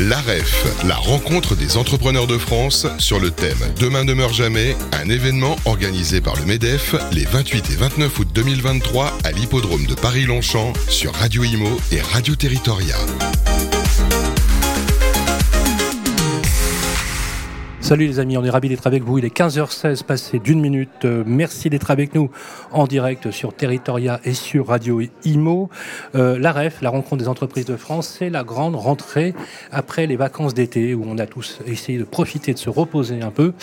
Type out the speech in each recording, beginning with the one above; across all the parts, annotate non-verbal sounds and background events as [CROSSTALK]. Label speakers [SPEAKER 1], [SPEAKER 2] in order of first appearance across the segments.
[SPEAKER 1] L'AREF, la rencontre des entrepreneurs de France sur le thème Demain ne meurt jamais, un événement organisé par le MEDEF les 28 et 29 août 2023 à l'hippodrome de Paris-Longchamp sur Radio Imo et Radio Territoria.
[SPEAKER 2] Salut les amis, on est ravis d'être avec vous. Il est 15h16, passé d'une minute. Euh, merci d'être avec nous en direct sur Territoria et sur Radio Imo. Euh, la REF, la rencontre des entreprises de France, c'est la grande rentrée après les vacances d'été où on a tous essayé de profiter, de se reposer un peu.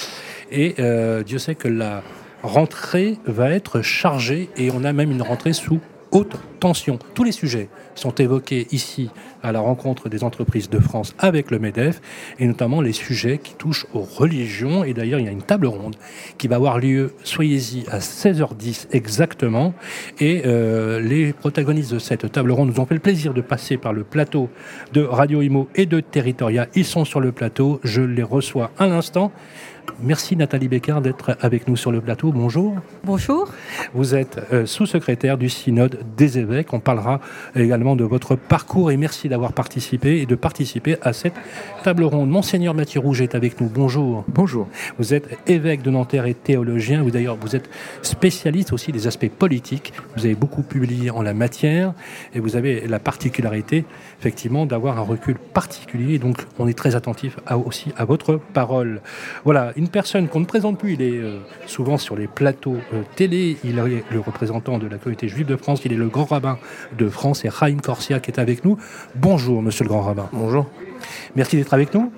[SPEAKER 2] Et euh, Dieu sait que la rentrée va être chargée et on a même une rentrée sous haute tension. Tous les sujets sont évoqués ici à la rencontre des entreprises de France avec le MEDEF, et notamment les sujets qui touchent aux religions. Et d'ailleurs, il y a une table ronde qui va avoir lieu, soyez-y, à 16h10 exactement. Et euh, les protagonistes de cette table ronde nous ont fait le plaisir de passer par le plateau de Radio Imo et de Territoria. Ils sont sur le plateau, je les reçois à l'instant. Merci Nathalie Bécard d'être avec nous sur le plateau. Bonjour.
[SPEAKER 3] Bonjour.
[SPEAKER 2] Vous êtes euh, sous-secrétaire du synode des évêques. On parlera également de votre parcours et merci d'avoir participé et de participer à cette table ronde. Monseigneur Mathieu Rouge est avec nous. Bonjour.
[SPEAKER 4] Bonjour.
[SPEAKER 2] Vous êtes évêque de Nanterre et théologien. Vous d'ailleurs, vous êtes spécialiste aussi des aspects politiques. Vous avez beaucoup publié en la matière et vous avez la particularité, effectivement, d'avoir un recul particulier. Donc, on est très attentif aussi à votre parole. Voilà, une personne qu'on ne présente plus, il est euh, souvent sur les plateaux euh, télé, il est le représentant de la communauté juive de France, il est le grand rabbin de France, et Raïm Corsia qui est avec nous. Bonjour, monsieur le grand rabbin.
[SPEAKER 4] Bonjour.
[SPEAKER 2] Merci d'être avec nous.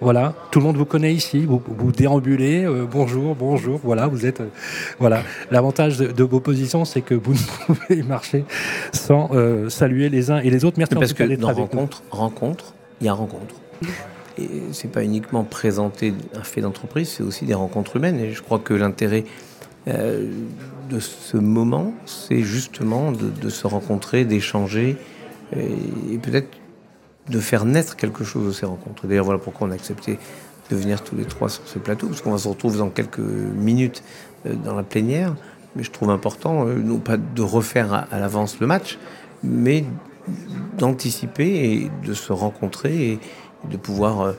[SPEAKER 2] Voilà, tout le monde vous connaît ici, vous, vous déambulez, euh, bonjour, bonjour, voilà, vous êtes... voilà, l'avantage de, vos positions, c'est que vous [LAUGHS] ne pouvez marcher sans saluer les uns et les autres.
[SPEAKER 4] Merci Parce en tout cas d'être avec rencontre, rencontre, il y a rencontre. Et c'est pas uniquement présenter un fait d'entreprise, c'est aussi des rencontres humaines. Et je crois que l'intérêt euh, de ce moment, c'est justement de, se rencontrer, d'échanger et, peut-être de faire naître quelque chose de ces rencontres. D'ailleurs, voilà pourquoi on a accepté de venir tous les trois sur ce plateau, parce qu'on va se retrouver dans quelques minutes euh, dans la plénière. Mais je trouve important, euh, non pas de refaire à, l'avance le match, mais d'anticiper et de se rencontrer de pouvoir euh,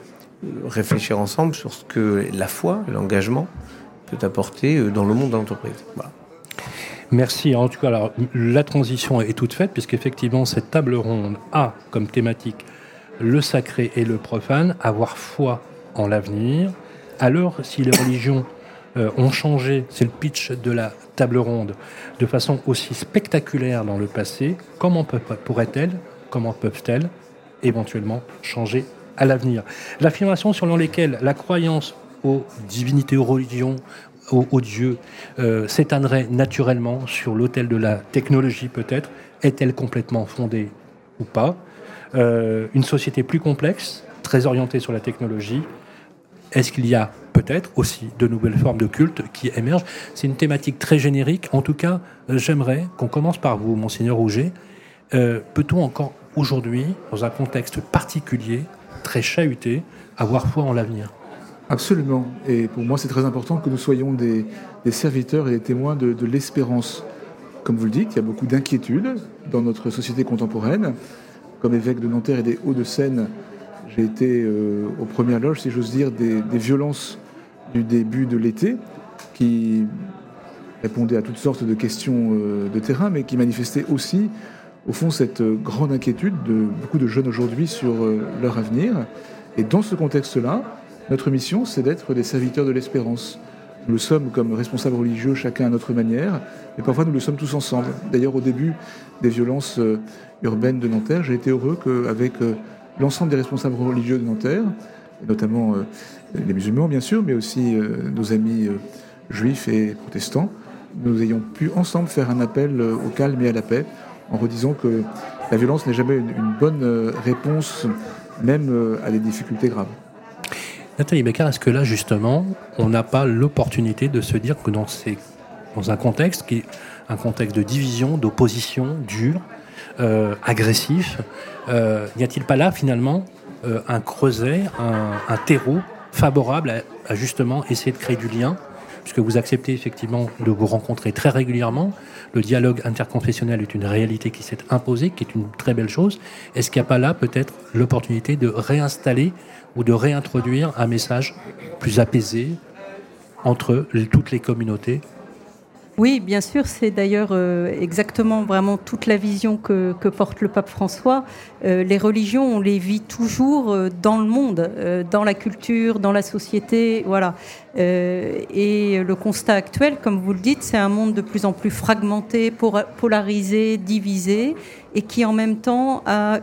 [SPEAKER 4] réfléchir ensemble sur ce que la foi, l'engagement peut apporter euh, dans le monde de l'entreprise.
[SPEAKER 2] Merci. En tout cas, alors, la transition est toute faite, puisqu'effectivement, cette table ronde a comme thématique le sacré et le profane, avoir foi en l'avenir. Alors, si les religions euh, ont changé, c'est le pitch de la table ronde, de façon aussi spectaculaire dans le passé, comment pourraient-elles, comment peuvent-elles éventuellement changer à l'avenir. L'affirmation selon lesquelles la croyance aux divinités, aux religions, aux, dieux euh, s'éteindrait naturellement sur l'autel de la technologie peut-être, est-elle complètement fondée ou pas? Euh, Une société plus complexe, très orientée sur la technologie, est-ce qu'il y a peut-être aussi de nouvelles formes de culte qui émergent? C'est une thématique très générique. En tout cas, euh, j'aimerais qu'on commence par vous, monseigneur Rouget. Peut-on encore aujourd'hui, dans un contexte particulier, très chahuté, avoir foi en l'avenir.
[SPEAKER 5] Absolument. Et pour moi, c'est très important que nous soyons des, serviteurs et des témoins de, l'espérance. Comme vous le dites, il y a beaucoup d'inquiétudes dans notre société contemporaine. Comme évêque de Nanterre et des Hauts-de-Seine, j'ai été euh, aux premières loges, si j'ose dire, des, violences du début de l'été, qui répondaient à toutes sortes de questions euh, de terrain, mais qui manifestaient aussi au fond cette euh, grande inquiétude de beaucoup de jeunes aujourd'hui sur euh, leur avenir. Et dans ce contexte-là, notre mission, c'est d'être des serviteurs de l'espérance. Nous le sommes comme responsables religieux, chacun à notre manière, et parfois nous le sommes tous ensemble. D'ailleurs, au début des violences euh, urbaines de Nanterre, j'ai été heureux qu'avec l'ensemble des responsables religieux de Nanterre, notamment les musulmans bien sûr, mais aussi nos amis juifs et protestants, nous ayons pu ensemble faire un appel au calme et à la paix en redisant que la violence n'est jamais une, bonne euh, réponse, même euh, à des difficultés graves.
[SPEAKER 2] Nathalie Becker, est-ce que là, justement, on n'a pas l'opportunité de se dire que dans, un contexte qui est un contexte de division, d'opposition dure, euh, agressif, n'y a-t-il pas là, finalement, un creuset, un, terreau favorable à, justement essayer de créer du lien puisque vous acceptez effectivement de vous rencontrer très régulièrement. Le dialogue interconfessionnel est une réalité qui s'est imposée, qui est une très belle chose. Est-ce qu'il n'y a pas là peut-être l'opportunité de réinstaller ou de réintroduire un message plus apaisé entre toutes les communautés
[SPEAKER 3] oui, bien sûr, c'est d'ailleurs euh, exactement vraiment toute la vision que, porte le pape François. Euh, les religions, on les vit toujours euh, dans le monde, dans la culture, dans la société, voilà. et le constat actuel, comme vous le dites, c'est un monde de plus en plus fragmenté, polarisé, divisé et qui en même temps a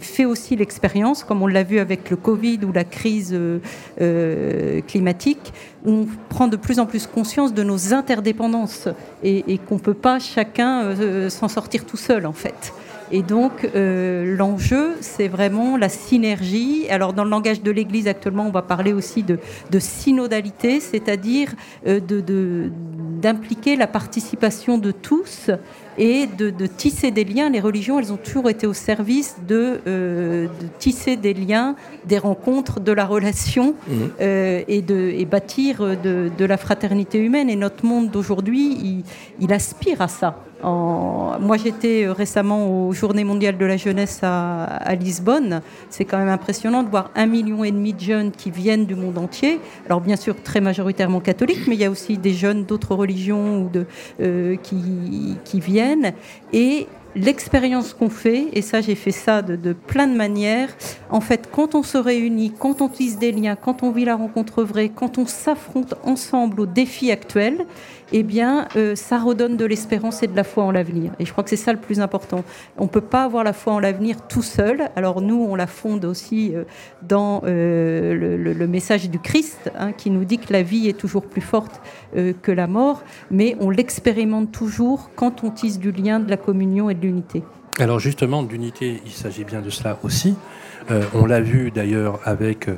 [SPEAKER 3] fait aussi l'expérience, comme on l'a vu avec le Covid ou la crise euh, euh, climatique, où on prend de plus en plus conscience de nos interdépendances et, qu'on ne peut pas chacun euh, s'en sortir tout seul en fait. Et donc, l'enjeu, c'est vraiment la synergie. Alors, dans le langage de l'Église, actuellement, on va parler aussi de, synodalité, c'est-à-dire d'impliquer la participation de tous et de, tisser des liens. Les religions, elles ont toujours été au service de, euh, tisser des liens, des rencontres, de la relation mmh. et, de, et bâtir de, la fraternité humaine. Et notre monde d'aujourd'hui, il aspire à ça. Moi, j'étais euh, récemment aux Journées mondiales de la jeunesse à, Lisbonne. C'est quand même impressionnant de voir un million et demi de jeunes qui viennent du monde entier. Alors, bien sûr, très majoritairement catholiques, mais il y a aussi des jeunes d'autres religions euh, qui, viennent. Et l'expérience qu'on fait, et ça j'ai fait ça de, plein de manières, en fait quand on se réunit, quand on tisse des liens, quand on vit la rencontre vraie, quand on s'affronte ensemble aux défis actuels, eh bien, euh, ça redonne de l'espérance et de la foi en l'avenir. Et je crois que c'est ça le plus important. On ne peut pas avoir la foi en l'avenir tout seul. Alors nous, on la fonde aussi euh, dans euh, le, message du Christ, hein, qui nous dit que la vie est toujours plus forte que la mort, mais on l'expérimente toujours quand on tisse du lien, de la communion et de l'unité.
[SPEAKER 2] Alors justement, d'unité, il s'agit bien de cela aussi. on l'a vu d'ailleurs avec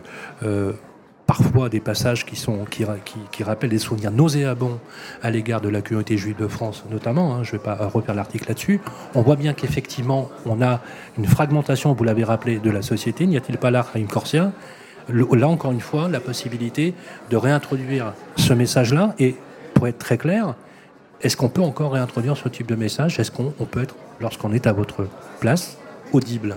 [SPEAKER 2] parfois des passages qui, sont, qui, qui, rappellent des souvenirs nauséabonds à l'égard de la communauté juive de France, notamment. Hein, je ne vais pas refaire l'article là-dessus. On voit bien qu'effectivement, on a une fragmentation, vous l'avez rappelé, de la société. N'y a-t-il pas là une Corsia Là, encore une fois, la possibilité de réintroduire ce message-là? Et pour être très clair, est-ce qu'on peut encore réintroduire ce type de message? Est-ce qu'on peut être, lorsqu'on est à votre place, audible?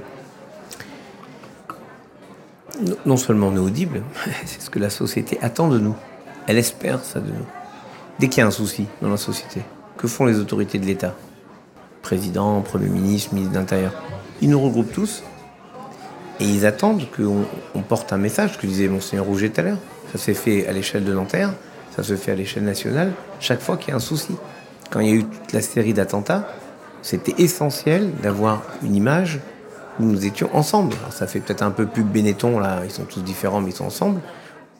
[SPEAKER 4] Non seulement on est audible, [LAUGHS] c'est ce que la société attend de nous. Elle espère ça de nous. Dès qu'il y a un souci dans la société, que font les autorités de l'État? Président, Premier ministre, ministre de l'Intérieur. Ils nous regroupent tous et ils attendent qu'on porte un message, que disait Monseigneur Rouget tout à l'heure. Ça s'est fait à l'échelle de Nanterre, ça se fait à l'échelle nationale, chaque fois qu'il y a un souci. Quand il y a eu toute la série d'attentats, c'était essentiel d'avoir une image nous étions ensemble. ça fait peut-être un peu plus Benetton, là, ils sont tous différents, mais ils sont ensemble.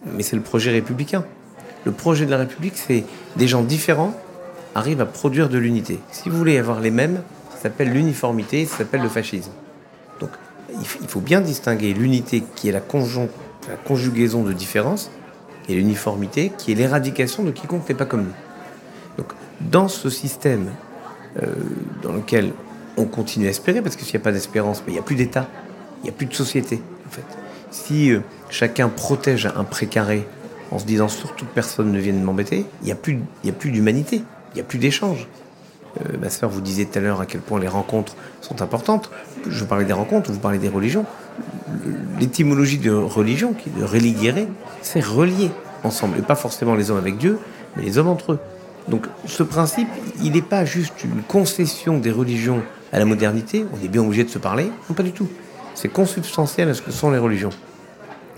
[SPEAKER 4] Mais c'est le projet républicain. Le projet de la République, c'est des gens différents arrivent à produire de l'unité. Si vous voulez avoir les mêmes, ça s'appelle l'uniformité, ça s'appelle le fascisme. Donc, il faut bien distinguer l'unité qui est la, la conjugaison de différences et l'uniformité qui est l'éradication de quiconque n'est pas comme nous. Donc, dans ce système euh, dans lequel on continue à espérer, parce que s'il n'y a pas d'espérance, il n'y a plus d'État, il n'y a plus de société, en fait. Si euh, chacun protège un précaré en se disant surtout que personne ne vienne m'embêter, il n'y a plus, plus d'humanité, il n'y a plus d'échange. Euh, ma sœur vous disait tout à l'heure à quel point les rencontres sont importantes. Je parlais des rencontres, vous parlez des religions. L'étymologie de religion, qui est de c'est relier ensemble, et pas forcément les hommes avec Dieu, mais les hommes entre eux. Donc ce principe, il n'est pas juste une concession des religions à la modernité, on est bien obligé de se parler. Non, pas du tout. C'est consubstantiel à ce que sont les religions.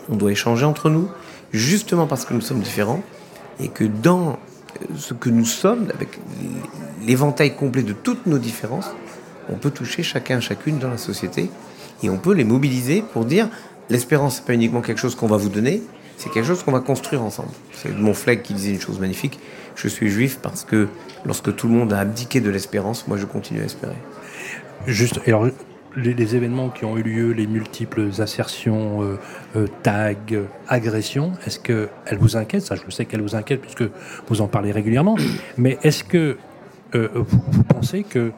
[SPEAKER 4] On doit échanger entre nous, justement parce que nous sommes différents, et que dans euh, ce que nous sommes, avec l'éventail complet de toutes nos différences, on peut toucher chacun, chacune dans la société, et on peut les mobiliser pour dire l'espérance, c'est pas uniquement quelque chose qu'on va vous donner, c'est quelque chose qu'on va construire ensemble. C'est mon flag qui disait une chose magnifique. Je suis juif parce que lorsque tout le monde a abdiqué de l'espérance, moi je continue à espérer.
[SPEAKER 2] Juste, alors, les, événements qui ont eu lieu, les multiples assertions, euh, euh, tags, agressions, est-ce qu'elles vous inquiètent? Ça, je sais qu'elles vous inquiètent puisque vous en parlez régulièrement. [CLEARS THROAT] Mais est-ce que euh, vous, pensez que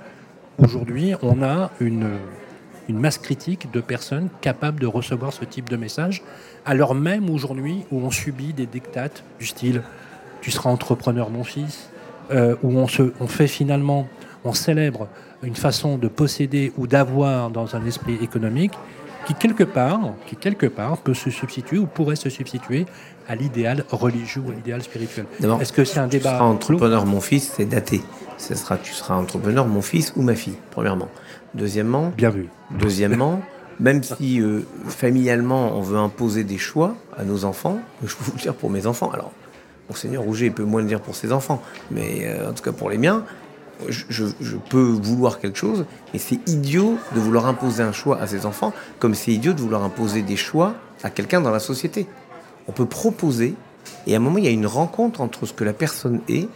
[SPEAKER 2] aujourd'hui, on a une, une masse critique de personnes capables de recevoir ce type de message, alors même aujourd'hui où on subit des dictates du style Tu seras entrepreneur, mon fils, où on, se, on fait finalement, on célèbre une façon de posséder ou d'avoir dans un esprit économique qui quelque part, qui quelque part peut se substituer ou pourrait se substituer à l'idéal religieux ou à l'idéal spirituel.
[SPEAKER 4] Est-ce que c'est un débat Tu seras entrepreneur, mon fils, c'est daté. Ce sera, tu seras entrepreneur, mon fils ou ma fille, premièrement. Deuxièmement.
[SPEAKER 2] Bien vu.
[SPEAKER 4] Deuxièmement, même si euh, familialement on veut imposer des choix à nos enfants, je peux vous le dire pour mes enfants. Alors, Monseigneur Rouget peut moins le dire pour ses enfants, mais euh, en tout cas pour les miens, je, peux vouloir quelque chose, mais c'est idiot de vouloir imposer un choix à ses enfants, comme c'est idiot de vouloir imposer des choix à quelqu'un dans la société. On peut proposer, et à un moment, il y a une rencontre entre ce que la personne est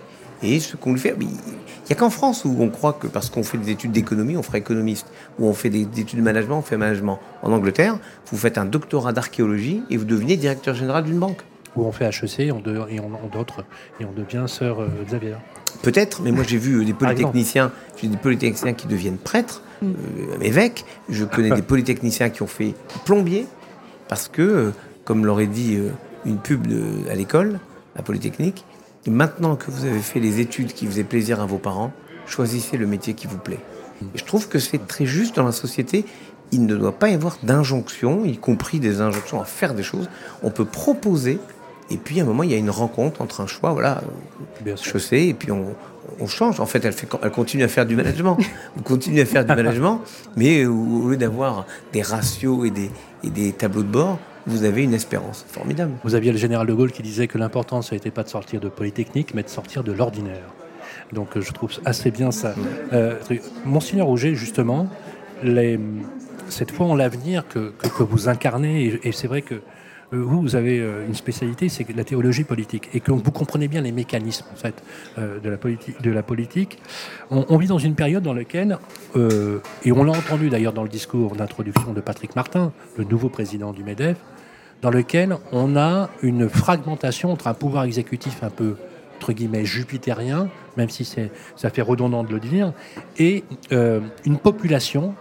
[SPEAKER 4] et ce qu'on lui fait. Il n'y a qu'en France où on croit que parce qu'on fait des études d'économie, on fera économiste, ou on fait des, études de management, on fait management. En Angleterre, vous faites un doctorat d'archéologie et vous devenez directeur général d'une banque.
[SPEAKER 2] Ou on fait HEC et on, d'autres, et on devient sœur euh, Xavier.
[SPEAKER 4] Peut-être, mais moi j'ai vu des [LAUGHS] polytechniciens, j'ai des polytechniciens qui deviennent prêtres, mm. euh, évêques. Je connais [LAUGHS] des polytechniciens qui ont fait plombier parce que, euh, comme l'aurait dit euh, une pub à l'école, à Polytechnique, maintenant que vous avez fait les études qui faisaient plaisir à vos parents, choisissez le métier qui vous plaît. Et je trouve que c'est très juste dans la société. Il ne doit pas y avoir d'injonction, y compris des injonctions à faire des choses. On peut proposer et puis à un moment, il y a une rencontre entre un choix, voilà, chaussée, et puis on, change. En fait elle, fait, elle continue à faire du management. on continue à faire du management, mais au lieu d'avoir des ratios et des, et des tableaux de bord, vous avez une espérance formidable.
[SPEAKER 2] Vous aviez le général de Gaulle qui disait que l'important, ça n'était pas de sortir de Polytechnique, mais de sortir de l'ordinaire. Donc je trouve assez bien ça. Euh, Monseigneur Auger, justement, les, cette foi en l'avenir que, que, vous incarnez, et c'est vrai que euh, vous, vous avez euh, une spécialité, c'est la théologie politique, et que vous comprenez bien les mécanismes en fait euh, de la politique. De la politique. On, vit dans une période dans laquelle, et on l'a entendu d'ailleurs dans le discours d'introduction de Patrick Martin, le nouveau président du Medef, dans lequel on a une fragmentation entre un pouvoir exécutif un peu entre guillemets jupitérien, même si ça fait redondant de le dire, et une population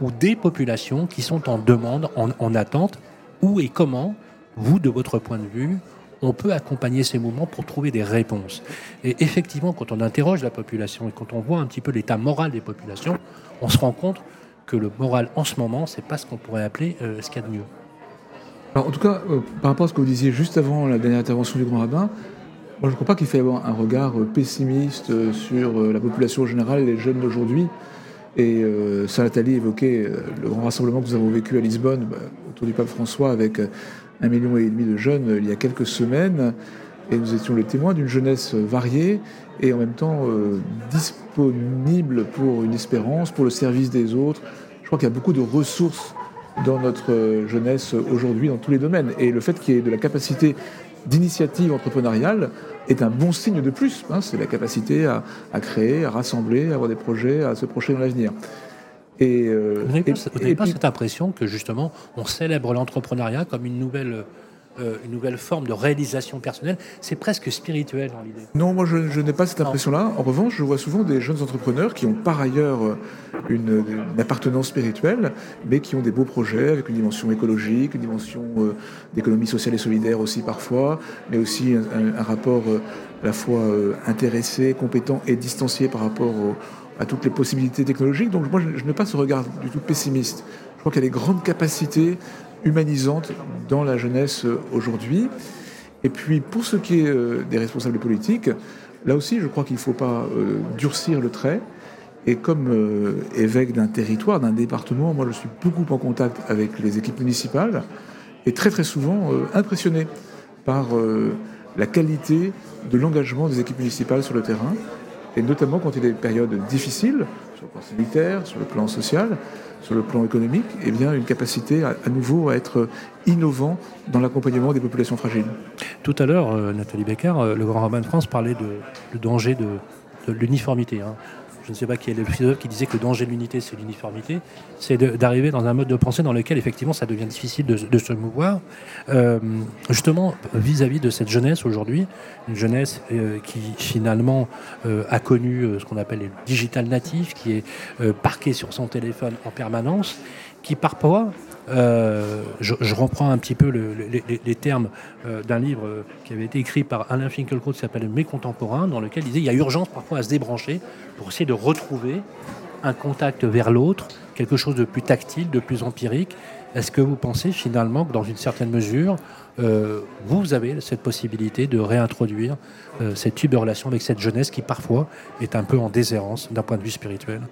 [SPEAKER 2] ou des populations qui sont en demande, en attente où et comment, vous, de votre point de vue, on peut accompagner ces mouvements pour trouver des réponses? Et effectivement, quand on interroge la population et quand on voit un petit peu l'état moral des populations, on se rend compte que le moral en ce moment, c'est pas ce qu'on pourrait appeler euh, ce qu'il y a de mieux.
[SPEAKER 5] Alors, en tout cas, euh, par rapport à ce que vous disiez juste avant la dernière intervention du grand rabbin, moi je ne crois pas qu'il faille avoir un regard euh, pessimiste sur la population générale et les jeunes d'aujourd'hui. Et euh, Nathalie évoquait euh, le grand rassemblement que nous avons vécu à Lisbonne bah, autour du pape François avec euh, un million et demi de jeunes euh, il y a quelques semaines. Et nous étions les témoins d'une jeunesse variée et en même temps disponible pour une espérance, pour le service des autres. Je crois qu'il y a beaucoup de ressources dans notre jeunesse aujourd'hui, dans tous les domaines. Et le fait qu'il y ait de la capacité d'initiative entrepreneuriale est un bon signe de plus. Hein. c'est la capacité à, créer, à rassembler, à avoir des projets, à se projeter dans l'avenir.
[SPEAKER 2] Et, euh, vous n'avez pas, cette impression que justement on célèbre l'entrepreneuriat comme une nouvelle euh, une nouvelle forme de réalisation personnelle. C'est presque spirituel dans l'idée.
[SPEAKER 5] Non, moi je, n'ai pas cette impression-là. En revanche, je vois souvent des jeunes entrepreneurs qui ont par ailleurs euh, une, appartenance spirituelle, mais qui ont des beaux projets avec une dimension écologique, une dimension euh, d'économie sociale et solidaire aussi parfois, mais aussi un, rapport à la fois intéressé, compétent et distancié par rapport à toutes les possibilités technologiques. Donc moi, je, je n'ai pas ce regard du tout pessimiste. Je crois qu'il y a des grandes capacités humanisante dans la jeunesse aujourd'hui. Et puis pour ce qui est euh, des responsables politiques, là aussi je crois qu'il ne faut pas euh, durcir le trait. Et comme euh, évêque d'un territoire, d'un département, moi je suis beaucoup en contact avec les équipes municipales et très très souvent impressionné par la qualité de l'engagement des équipes municipales sur le terrain, et notamment quand il y a des périodes difficiles, sur le plan sanitaire, sur le plan social, sur le plan économique, eh bien, une capacité à, nouveau à être innovant dans l'accompagnement des populations fragiles.
[SPEAKER 2] Tout à l'heure, euh, Nathalie Becker, euh, le grand rabbin de France parlait de, du danger de, l'uniformité. Hein je ne sais pas qui est le philosophe qui disait que le danger de l'unité, c'est l'uniformité, c'est d'arriver dans un mode de pensée dans lequel effectivement ça devient difficile de, se mouvoir. Euh, justement, vis-à-vis de cette jeunesse aujourd'hui, une jeunesse euh, qui finalement euh, a connu ce qu'on appelle les digital natifs, qui est parqué sur son téléphone en permanence, qui parfois Euh, je, reprends un petit peu les, termes euh, d'un livre euh, qui avait été écrit par Alain Finkielkraut qui s'appelle Mes contemporains, dans lequel il disait il y a urgence parfois à se débrancher pour essayer de retrouver un contact vers l'autre, quelque chose de plus tactile, de plus empirique. Est-ce que vous pensez finalement que dans une certaine mesure, vous avez cette possibilité de réintroduire cette de relation avec cette jeunesse qui parfois est un peu en déshérence d'un point de vue spirituel?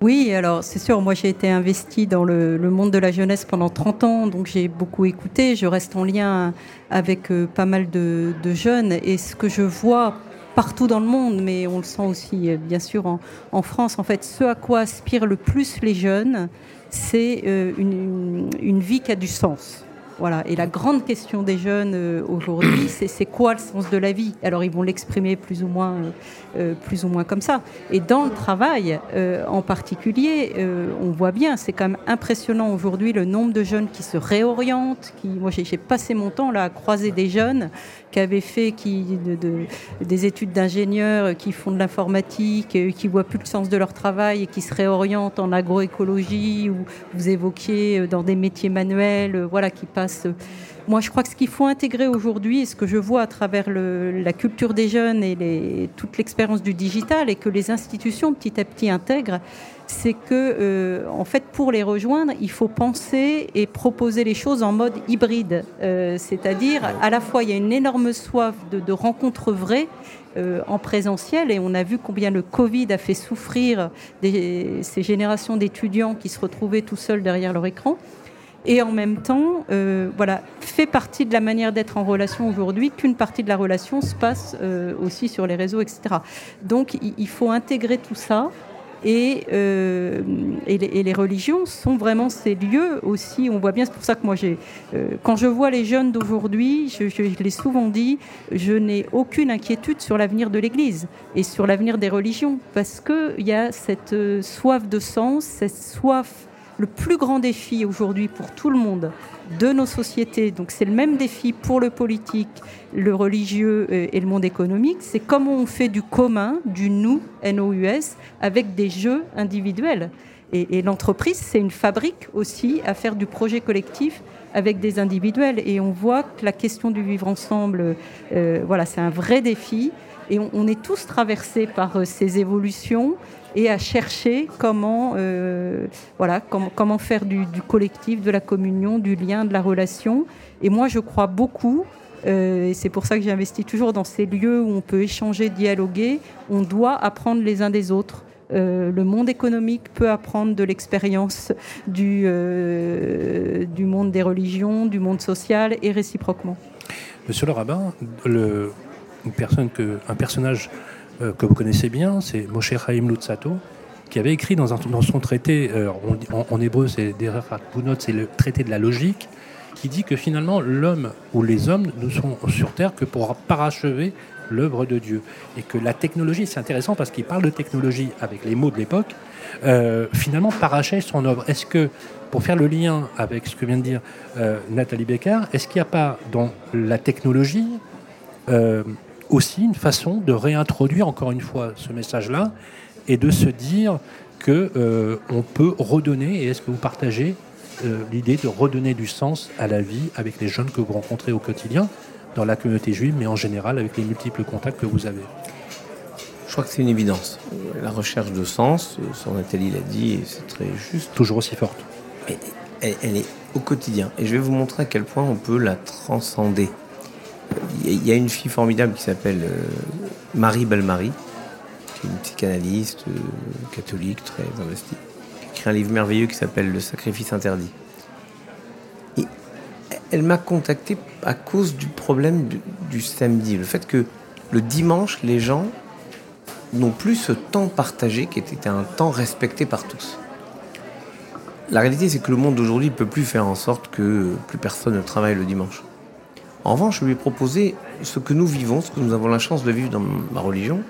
[SPEAKER 3] Oui, alors c'est sûr, moi j'ai été investie dans le, monde de la jeunesse pendant 30 ans, donc j'ai beaucoup écouté, je reste en lien avec euh, pas mal de, jeunes, et ce que je vois partout dans le monde, mais on le sent aussi euh, bien sûr en, France, en fait, ce à quoi aspirent le plus les jeunes, c'est euh, une vie qui a du sens. Voilà. Et la grande question des jeunes euh, aujourd'hui, c'est quoi le sens de la vie? Alors ils vont l'exprimer plus ou moins, euh, euh, plus ou moins comme ça. Et dans le travail, en particulier, on voit bien, c'est quand même impressionnant aujourd'hui le nombre de jeunes qui se réorientent. Qui, moi, j'ai passé mon temps là à croiser des jeunes qui avaient fait qui, de, des études d'ingénieurs, qui font de l'informatique, qui voient plus le sens de leur travail et qui se réorientent en agroécologie ou vous évoquiez dans des métiers manuels, voilà, qui passent. Moi, je crois que ce qu'il faut intégrer aujourd'hui, et ce que je vois à travers la culture des jeunes et toute l'expérience du digital, et que les institutions petit à petit intègrent, c'est que, euh, en fait, pour les rejoindre, il faut penser et proposer les choses en mode hybride. Euh, c'est-à-dire, à la fois, il y a une énorme soif de, rencontres vraies euh, en présentiel, et on a vu combien le Covid a fait souffrir ces générations d'étudiants qui se retrouvaient tout seuls derrière leur écran et en même temps, euh, voilà, fait partie de la manière d'être en relation aujourd'hui, qu'une partie de la relation se passe euh, aussi sur les réseaux, etc. Donc il, faut intégrer tout ça. Et, euh, et, les, religions sont vraiment ces lieux aussi. On voit bien, c'est pour ça que moi, j'ai, quand je vois les jeunes d'aujourd'hui, je, je, l'ai souvent dit, je n'ai aucune inquiétude sur l'avenir de l'Église et sur l'avenir des religions, parce qu'il y a cette soif de sens, cette soif le plus grand défi aujourd'hui pour tout le monde de nos sociétés, donc c'est le même défi pour le politique, le religieux euh, et le monde économique, c'est comment on fait du commun, du nous, NOUS, avec des jeux individuels. Et, l'entreprise, c'est une fabrique aussi à faire du projet collectif avec des individuels. Et on voit que la question du vivre ensemble, euh, voilà, c'est un vrai défi. Et on, est tous traversés par euh, ces évolutions et à chercher comment, euh, voilà, comment, faire du, collectif, de la communion, du lien, de la relation. Et moi, je crois beaucoup, euh, et c'est pour ça que j'investis toujours dans ces lieux où on peut échanger, dialoguer. On doit apprendre les uns des autres. Le monde économique peut apprendre de l'expérience du, du monde des religions, du monde social et réciproquement.
[SPEAKER 2] Monsieur le rabbin, le, une personne que, un personnage euh, que vous connaissez bien, c'est Moshe Chaim Lutzato, qui avait écrit dans, son traité, euh, en, hébreu c'est c'est le traité de la logique, qui dit que finalement l'homme ou les hommes ne sont sur Terre que pour parachever l'œuvre de Dieu. Et que la technologie, c'est intéressant parce qu'il parle de technologie avec les mots de l'époque, euh, finalement parachève son œuvre. Est-ce que, pour faire le lien avec ce que vient de dire Nathalie Becker, est-ce qu'il n'y a pas dans la technologie aussi une façon de réintroduire encore une fois ce message-là et de se dire que euh, on peut redonner. Et est-ce que vous partagez euh, l'idée de redonner du sens à la vie avec les jeunes que vous rencontrez au quotidien dans la communauté juive, mais en général avec les multiples contacts que vous avez?
[SPEAKER 4] Je crois que c'est une évidence. La recherche de sens, son Nathalie l'a dit, et c'est très juste.
[SPEAKER 2] Toujours aussi forte.
[SPEAKER 4] elle est au quotidien. Et je vais vous montrer à quel point on peut la transcender. Il y a une fille formidable qui s'appelle euh, Marie Belmarie, qui est une psychanalyste euh, catholique très investie, qui écrit un livre merveilleux qui s'appelle Le sacrifice interdit. Et elle m'a contacté à cause du problème du, samedi, le fait que le dimanche, les gens n'ont plus ce temps partagé qui était un temps respecté par tous. La réalité, c'est que le monde d'aujourd'hui ne peut plus faire en sorte que plus personne ne travaille le dimanche. En revanche, je lui ai proposé ce que nous vivons, ce que nous avons la chance de vivre dans ma religion.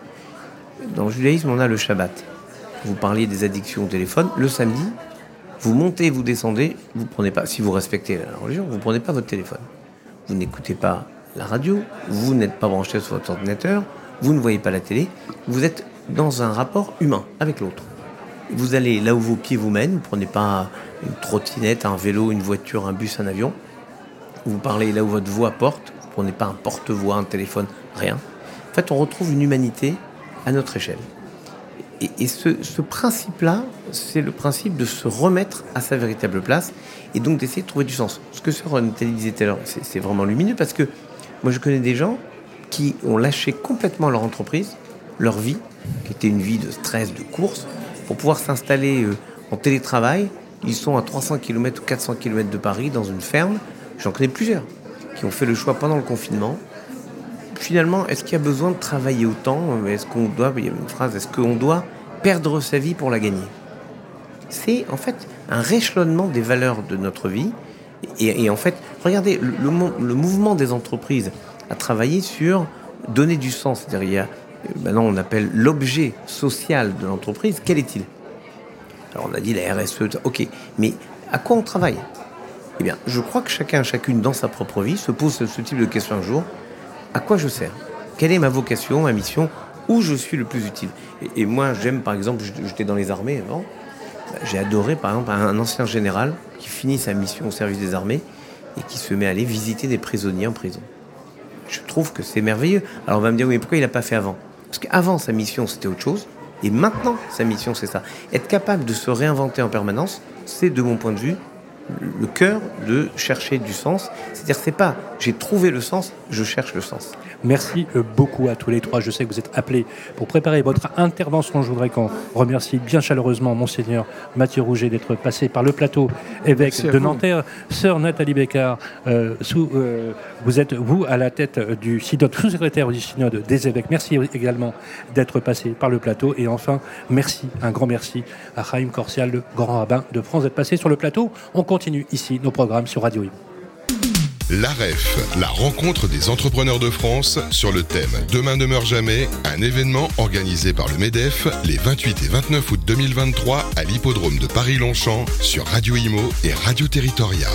[SPEAKER 4] Dans le judaïsme, on a le Shabbat. Vous parliez des addictions au téléphone. Le samedi, vous montez, vous descendez, vous prenez pas, si vous respectez la religion, vous ne prenez pas votre téléphone. Vous n'écoutez pas la radio, vous n'êtes pas branché sur votre ordinateur, vous ne voyez pas la télé, vous êtes dans un rapport humain avec l'autre. Vous allez là où vos pieds vous mènent. Vous prenez pas une trottinette, un vélo, une voiture, un bus, un avion. Vous parlez là où votre voix porte. Vous prenez pas un porte-voix, un téléphone, rien. En fait, on retrouve une humanité à notre échelle. Et, ce, principe-là, c'est le principe de se remettre à sa véritable place et donc d'essayer de trouver du sens. Ce que Sœur Nathalie disait tout à l'heure, c'est vraiment lumineux parce que moi je connais des gens qui ont lâché complètement leur entreprise, leur vie, qui était une vie de stress, de course, pour pouvoir s'installer euh, en télétravail. Ils sont à 300 km ou 400 km de Paris, dans une ferme. J'en connais plusieurs qui ont fait le choix pendant le confinement finalement, est-ce qu'il y a besoin de travailler autant? Est-ce qu'on doit, il y a une phrase, est-ce qu'on doit perdre sa vie pour la gagner? C'est en fait un réchelonnement des valeurs de notre vie. Et, en fait, regardez, le, mouvement des entreprises a travaillé sur donner du sens. C'est-à-dire, maintenant on appelle l'objet social de l'entreprise. Quel est-il? Alors on a dit la RSE, ok, mais à quoi on travaille? Eh bien, je crois que chacun, chacune dans sa propre vie se pose ce type de questions un jour à quoi je sers? Quelle est ma vocation, ma mission? Où je suis le plus utile? Et, moi, j'aime, par exemple, j'étais dans les armées avant, j'ai adoré, par exemple, un ancien général qui finit sa mission au service des armées et qui se met à aller visiter des prisonniers en prison. Je trouve que c'est merveilleux. Alors on va me dire, oui, mais pourquoi il n'a pas fait avant? Parce qu'avant, sa mission, c'était autre chose. Et maintenant, sa mission, c'est ça. Être capable de se réinventer en permanence, c'est, de mon point de vue, le cœur de chercher du sens. C'est-à-dire, c'est pas j'ai trouvé le sens, je cherche le sens.
[SPEAKER 2] Merci euh, beaucoup à tous les trois. Je sais que vous êtes appelés pour préparer votre intervention. Je voudrais qu'on remercie bien chaleureusement Monseigneur Mathieu Rouget d'être passé par le plateau évêque de Nanterre. Sœur Nathalie Bécard, euh, sous, euh, vous êtes, vous, à la tête du synode, sous-secrétaire du synode des évêques. Merci également d'être passé par le plateau. Et enfin, merci, un grand merci à Chaim Corsial, le grand rabbin de France, d'être passé sur le plateau. On continue ici nos programmes sur Radio Imo.
[SPEAKER 1] L'AREF, la rencontre des entrepreneurs de France sur le thème Demain ne meurt jamais, un événement organisé par le MEDEF les 28 et 29 août 2023 à l'hippodrome de Paris-Longchamp sur Radio Imo et Radio Territoria.